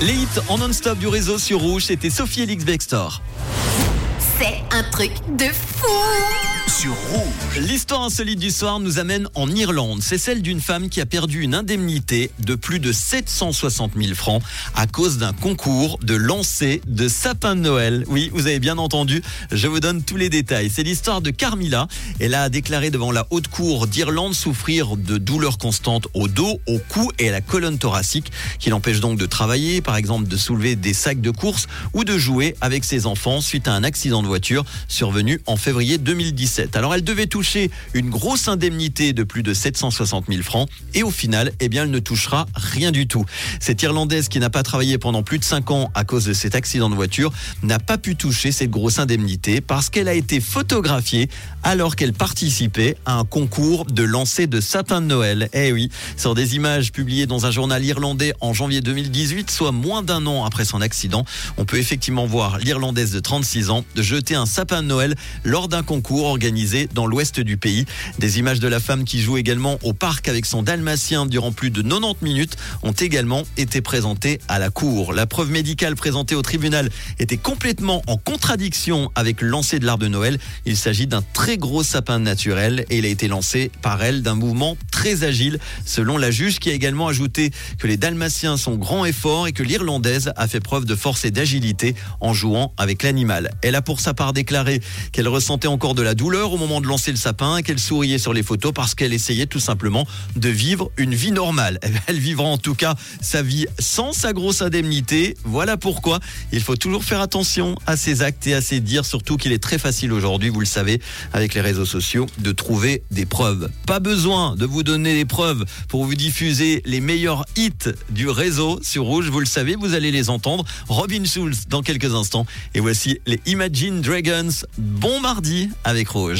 Les hits en non-stop du réseau sur Rouge, c'était Sophie Elix Bextor. C'est un truc de fou sur Rouge. L'histoire insolite du soir nous amène en Irlande. C'est celle d'une femme qui a perdu une indemnité de plus de 760 000 francs à cause d'un concours de lancer de sapin de Noël. Oui, vous avez bien entendu, je vous donne tous les détails. C'est l'histoire de Carmilla. Elle a déclaré devant la haute cour d'Irlande souffrir de douleurs constantes au dos, au cou et à la colonne thoracique qui l'empêchent donc de travailler, par exemple de soulever des sacs de course ou de jouer avec ses enfants suite à un accident de voiture survenu en février 2017. Alors elle devait toucher une grosse indemnité de plus de 760 000 francs et au final, eh bien, elle ne touchera rien du tout. Cette Irlandaise qui n'a pas travaillé pendant plus de 5 ans à cause de cet accident de voiture n'a pas pu toucher cette grosse indemnité parce qu'elle a été photographiée alors qu'elle participait à un concours de lancer de sapin de Noël. Eh oui, sur des images publiées dans un journal irlandais en janvier 2018, soit moins d'un an après son accident, on peut effectivement voir l'Irlandaise de 36 ans un sapin de Noël lors d'un concours organisé dans l'ouest du pays. Des images de la femme qui joue également au parc avec son dalmatien durant plus de 90 minutes ont également été présentées à la cour. La preuve médicale présentée au tribunal était complètement en contradiction avec le lancer de l'arbre de Noël. Il s'agit d'un très gros sapin naturel et il a été lancé par elle d'un mouvement très agile, selon la juge qui a également ajouté que les dalmatiens sont grands et forts et que l'Irlandaise a fait preuve de force et d'agilité en jouant avec l'animal. Elle a pour sa part déclaré qu'elle ressentait encore de la douleur au moment de lancer le sapin, qu'elle souriait sur les photos parce qu'elle essayait tout simplement de vivre une vie normale. Elle vivra en tout cas sa vie sans sa grosse indemnité. Voilà pourquoi il faut toujours faire attention à ses actes et à ses dires, surtout qu'il est très facile aujourd'hui, vous le savez, avec les réseaux sociaux, de trouver des preuves. Pas besoin de vous des preuves pour vous diffuser les meilleurs hits du réseau sur Rouge. Vous le savez, vous allez les entendre. Robin Schulz dans quelques instants. Et voici les Imagine Dragons. Bon mardi avec Rouge.